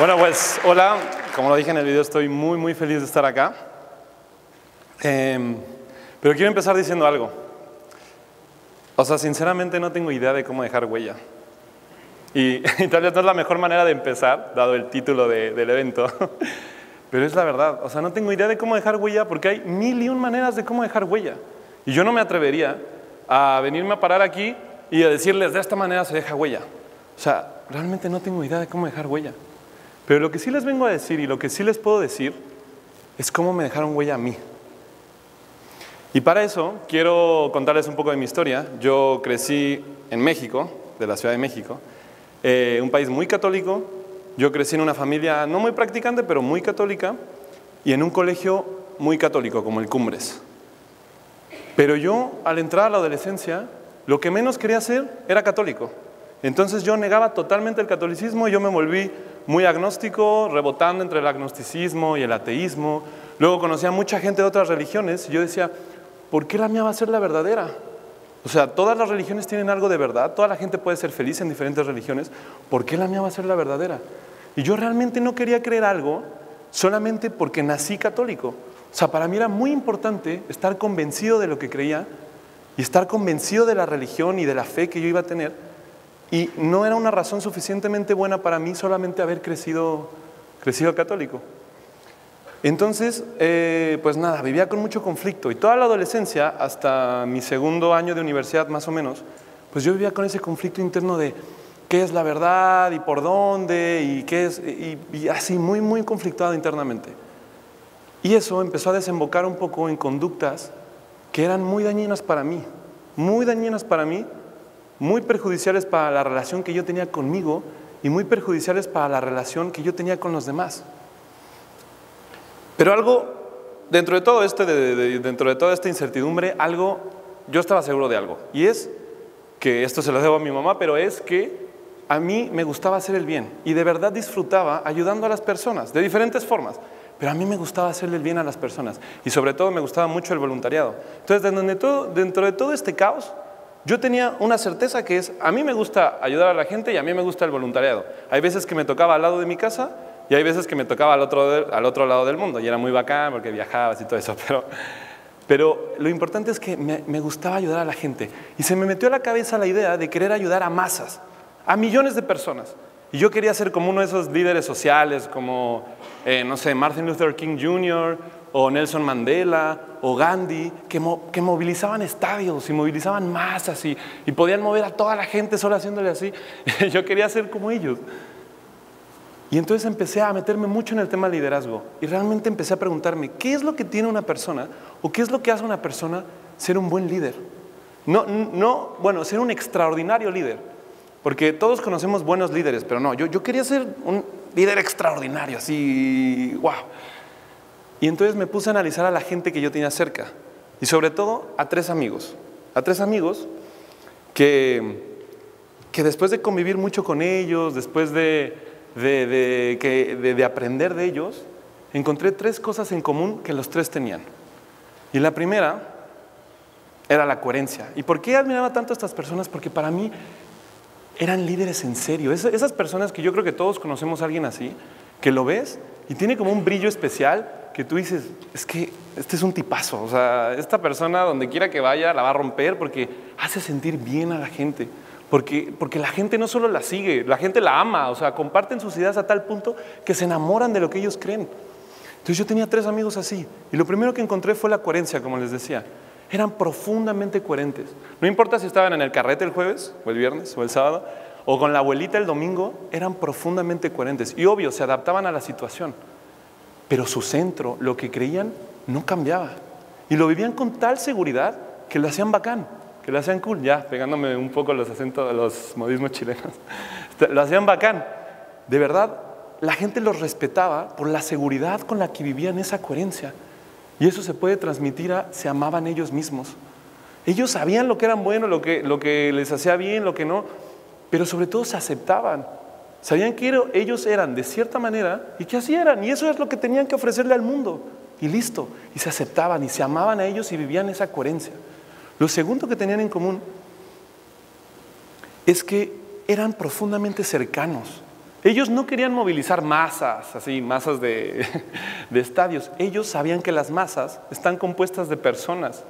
Bueno, pues hola, como lo dije en el video, estoy muy, muy feliz de estar acá. Em, pero quiero empezar diciendo algo. O sea, sinceramente no tengo idea de cómo dejar huella. Y, tal vez no es la mejor manera de empezar, dado el título del evento. Pero es la verdad. O sea, no tengo idea de cómo dejar huella porque hay mil y un maneras de cómo dejar huella. Y yo no me atrevería a venirme a parar aquí y a decirles de esta manera se deja huella. O sea, realmente no tengo idea de cómo dejar huella. Pero lo que sí les vengo a decir y lo que sí les puedo decir es cómo me dejaron huella a mí. Y para eso quiero contarles un poco de mi historia. Yo crecí en México, de la Ciudad de México, eh, un país muy católico. Yo crecí en una familia no muy practicante, pero muy católica, y en un colegio muy católico, como el Cumbres. Pero yo, al entrar a la adolescencia, lo que menos quería ser era católico. Entonces yo negaba totalmente el catolicismo y yo me volví muy agnóstico, rebotando entre el agnosticismo y el ateísmo. Luego conocía a mucha gente de otras religiones y yo decía, ¿por qué la mía va a ser la verdadera? O sea, todas las religiones tienen algo de verdad, toda la gente puede ser feliz en diferentes religiones, ¿por qué la mía va a ser la verdadera? Y yo realmente no quería creer algo solamente porque nací católico. O sea, para mí era muy importante estar convencido de lo que creía y estar convencido de la religión y de la fe que yo iba a tener y no era una razón suficientemente buena para mí solamente haber crecido, crecido católico. Entonces, eh, pues nada, vivía con mucho conflicto y toda la adolescencia, hasta mi segundo año de universidad más o menos, pues yo vivía con ese conflicto interno de qué es la verdad y por dónde y qué es, y así muy, muy conflictuado internamente. Y eso empezó a desembocar un poco en conductas que eran muy dañinas para mí, muy dañinas para mí, muy perjudiciales para la relación que yo tenía conmigo y muy perjudiciales para la relación que yo tenía con los demás. Pero algo, dentro de todo este, dentro de toda esta incertidumbre, algo, yo estaba seguro de algo. Y es que, esto se lo debo a mi mamá, pero es que a mí me gustaba hacer el bien y de verdad disfrutaba ayudando a las personas, de diferentes formas. Pero a mí me gustaba hacerle el bien a las personas y sobre todo me gustaba mucho el voluntariado. Entonces, dentro de todo este caos, yo tenía una certeza que es, a mí me gusta ayudar a la gente y a mí me gusta el voluntariado. Hay veces que me tocaba al lado de mi casa y hay veces que me tocaba al otro, al otro lado del mundo y era muy bacán porque viajabas y todo eso, pero, pero lo importante es que me, me gustaba ayudar a la gente y se me metió a la cabeza la idea de querer ayudar a masas, a millones de personas. Y yo quería ser como uno de esos líderes sociales, como, eh, no sé, Martin Luther King Jr., o Nelson Mandela o Gandhi, que, que movilizaban estadios y movilizaban masas y, y, podían mover a toda la gente solo haciéndole así. Yo quería ser como ellos. Y entonces empecé a meterme mucho en el tema liderazgo y realmente empecé a preguntarme, ¿qué es lo que tiene una persona o qué es lo que hace una persona ser un buen líder? No, no bueno, ser un extraordinario líder. Porque todos conocemos buenos líderes, pero no, yo, yo quería ser un líder extraordinario, así, wow. Y entonces me puse a analizar a la gente que yo tenía cerca y sobre todo a tres amigos. A tres amigos que, que después de convivir mucho con ellos, después de, de, de, aprender de ellos, encontré tres cosas en común que los tres tenían. Y la primera era la coherencia. ¿Y por qué admiraba tanto a estas personas? Porque para mí eran líderes en serio. esas personas que yo creo que todos conocemos a alguien así, que lo ves y tiene como un brillo especial que tú dices, es que este es un tipazo, o sea, esta persona donde quiera que vaya la va a romper porque hace sentir bien a la gente, porque, porque la gente no solo la sigue, la gente la ama, o sea, comparten sus ideas a tal punto que se enamoran de lo que ellos creen. Entonces yo tenía tres amigos así y lo primero que encontré fue la coherencia, como les decía. Eran profundamente coherentes. No importa si estaban en el carrete el jueves o el viernes o el sábado o con la abuelita el domingo, eran profundamente coherentes. Y obvio, se adaptaban a la situación pero su centro, lo que creían, no cambiaba. Y lo vivían con tal seguridad que lo hacían bacán, que lo hacían cool, ya pegándome un poco los acentos, los modismos chilenos. Lo hacían bacán. De verdad, la gente los respetaba por la seguridad con la que vivían esa coherencia. Y eso se puede transmitir a se amaban ellos mismos. Ellos sabían lo que eran bueno, lo que, lo que les hacía bien, lo que no, pero sobre todo se aceptaban. Sabían que ellos eran de cierta manera y que así eran. Y eso es lo que tenían que ofrecerle al mundo. Y listo. Y se aceptaban y se amaban a ellos y vivían esa coherencia. Lo segundo que tenían en común es que eran profundamente cercanos. Ellos no querían movilizar masas, así, masas de, de estadios. Ellos sabían que las masas están compuestas de personas.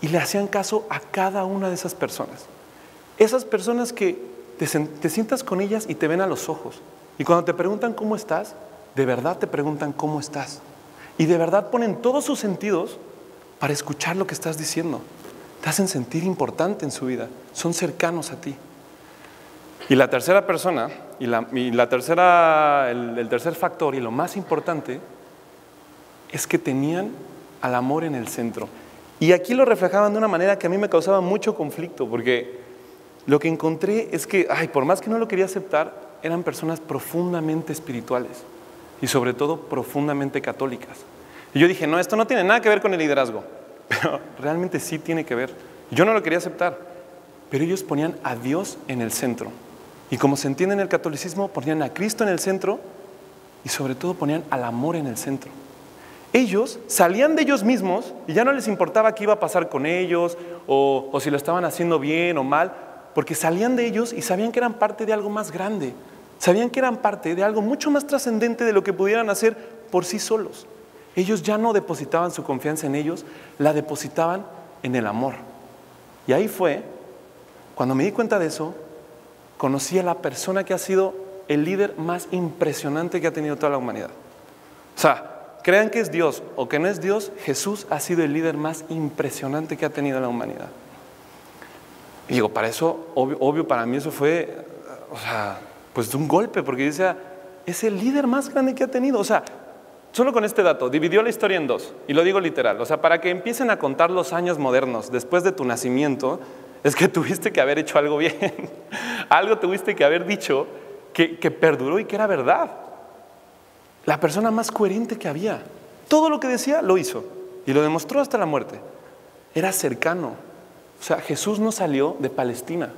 Y le hacían caso a cada una de esas personas. Esas personas que te, sientas con ellas y te ven a los ojos. Y cuando te preguntan cómo estás, de verdad te preguntan cómo estás. Y de verdad ponen todos sus sentidos para escuchar lo que estás diciendo. Te hacen sentir importante en su vida. Son cercanos a ti. Y la tercera persona, y la, tercera, el, tercer factor y lo más importante, es que tenían al amor en el centro. Y aquí lo reflejaban de una manera que a mí me causaba mucho conflicto, porque lo que encontré es que, ay, por más que no lo quería aceptar, eran personas profundamente espirituales y sobre todo profundamente católicas. Y yo dije, no, esto no tiene nada que ver con el liderazgo, pero realmente sí tiene que ver. Yo no lo quería aceptar, pero ellos ponían a Dios en el centro. Y como se entiende en el catolicismo, ponían a Cristo en el centro y sobre todo ponían al amor en el centro. Ellos salían de ellos mismos y ya no les importaba qué iba a pasar con ellos o, o si lo estaban haciendo bien o mal, porque salían de ellos y sabían que eran parte de algo más grande, Sabían que eran parte de algo mucho más trascendente de lo que pudieran hacer por sí solos. Ellos ya no depositaban su confianza en ellos, la depositaban en el amor. Y ahí fue, cuando me di cuenta de eso, conocí a la persona que ha sido el líder más impresionante que ha tenido toda la humanidad. O sea, crean que es Dios o que no es Dios, Jesús ha sido el líder más impresionante que ha tenido la humanidad. Y digo, para eso, obvio, para mí eso fue, o sea, pues de un golpe, porque dice, es el líder más grande que ha tenido. O sea, solo con este dato, dividió la historia en dos, y lo digo literal. O sea, para que empiecen a contar los años modernos después de tu nacimiento, es que tuviste que haber hecho algo bien. algo tuviste que haber dicho que, que perduró y que era verdad. La persona más coherente que había. Todo lo que decía lo hizo y lo demostró hasta la muerte. Era cercano. O sea, Jesús no salió de Palestina.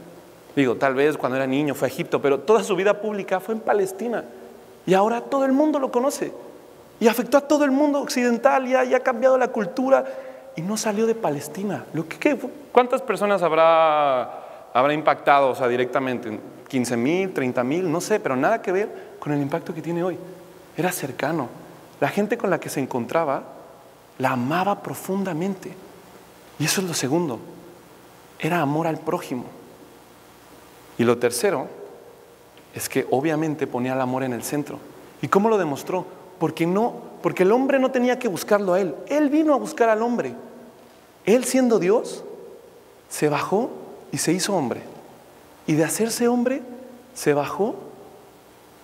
Digo, tal vez cuando era niño fue a Egipto, pero toda su vida pública fue en Palestina. Y ahora todo el mundo lo conoce. Y afectó a todo el mundo occidental y ha, cambiado la cultura. Y no salió de Palestina. Lo que, ¿Cuántas personas habrá, habrá impactado o sea, directamente? ¿15 mil, 30 mil? No sé, pero nada que ver con el impacto que tiene hoy. Era cercano. La gente con la que se encontraba la amaba profundamente. Y eso es lo segundo. Era amor al prójimo. Y lo tercero es que obviamente ponía el amor en el centro. ¿Y cómo lo demostró? Porque no, porque el hombre no tenía que buscarlo a él. Él vino a buscar al hombre. Él siendo Dios, se bajó y se hizo hombre. Y de hacerse hombre, se bajó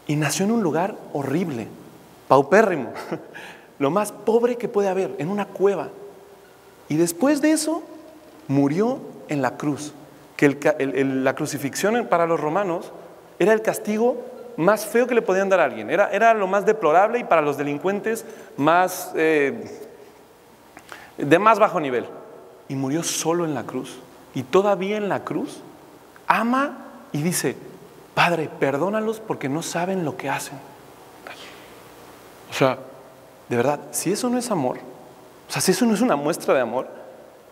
y nació en un lugar horrible, paupérrimo, lo más pobre que puede haber, en una cueva. Y después de eso, murió en la cruz que la crucifixión para los romanos era el castigo más feo que le podían dar a alguien, era, era lo más deplorable y para los delincuentes más, eh, de más bajo nivel. Y murió solo en la cruz. Y todavía en la cruz ama y dice, Padre, perdónalos porque no saben lo que hacen. O sea, de verdad, si eso no es amor, o sea, si eso no es una muestra de amor,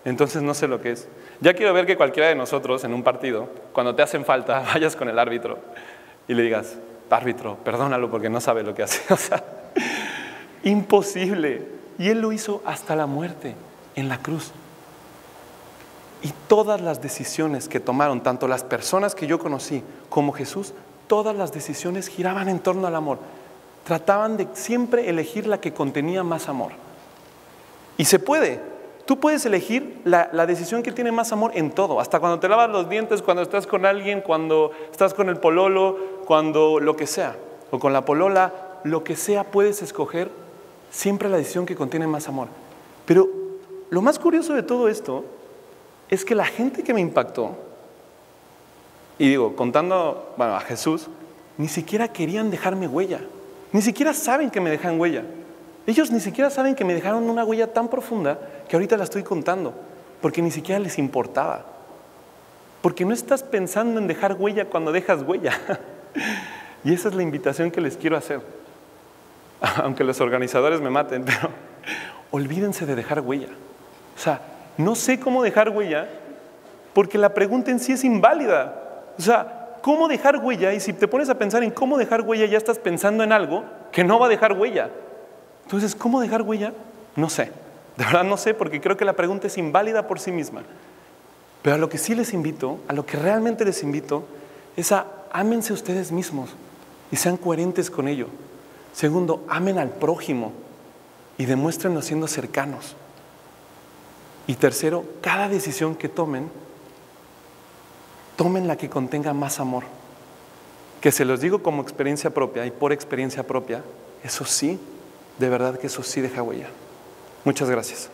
entonces no sé lo que es. Ya quiero ver que cualquiera de nosotros en un partido, cuando te hacen falta, vayas con el árbitro y le digas, árbitro, perdónalo porque no sabe lo que hace. O sea, imposible. Y él lo hizo hasta la muerte, en la cruz. Y todas las decisiones que tomaron, tanto las personas que yo conocí como Jesús, todas las decisiones giraban en torno al amor. Trataban de siempre elegir la que contenía más amor. Y se puede, Tú puedes elegir la, decisión que tiene más amor en todo, hasta cuando te lavas los dientes, cuando estás con alguien, cuando estás con el pololo, cuando lo que sea, o con la polola, lo que sea, puedes escoger siempre la decisión que contiene más amor. Pero lo más curioso de todo esto es que la gente que me impactó, y digo, contando bueno, a Jesús, ni siquiera querían dejarme huella, ni siquiera saben que me dejan huella. Ellos ni siquiera saben que me dejaron una huella tan profunda que ahorita la estoy contando, porque ni siquiera les importaba. Porque no estás pensando en dejar huella cuando dejas huella. Y esa es la invitación que les quiero hacer. Aunque los organizadores me maten, pero olvídense de dejar huella. O sea, no sé cómo dejar huella porque la pregunta en sí es inválida. O sea, ¿cómo dejar huella? Y si te pones a pensar en cómo dejar huella, ya estás pensando en algo que no va a dejar huella. Entonces, ¿cómo dejar huella? No sé. De verdad no sé porque creo que la pregunta es inválida por sí misma. Pero a lo que sí les invito, a lo que realmente les invito, es a ámense ustedes mismos y sean coherentes con ello. Segundo, amen al prójimo y demuéstrenlo siendo cercanos. Y tercero, cada decisión que tomen, tomen la que contenga más amor. Que se los digo como experiencia propia y por experiencia propia, eso sí, de verdad que eso sí deja huella. Muchas gracias.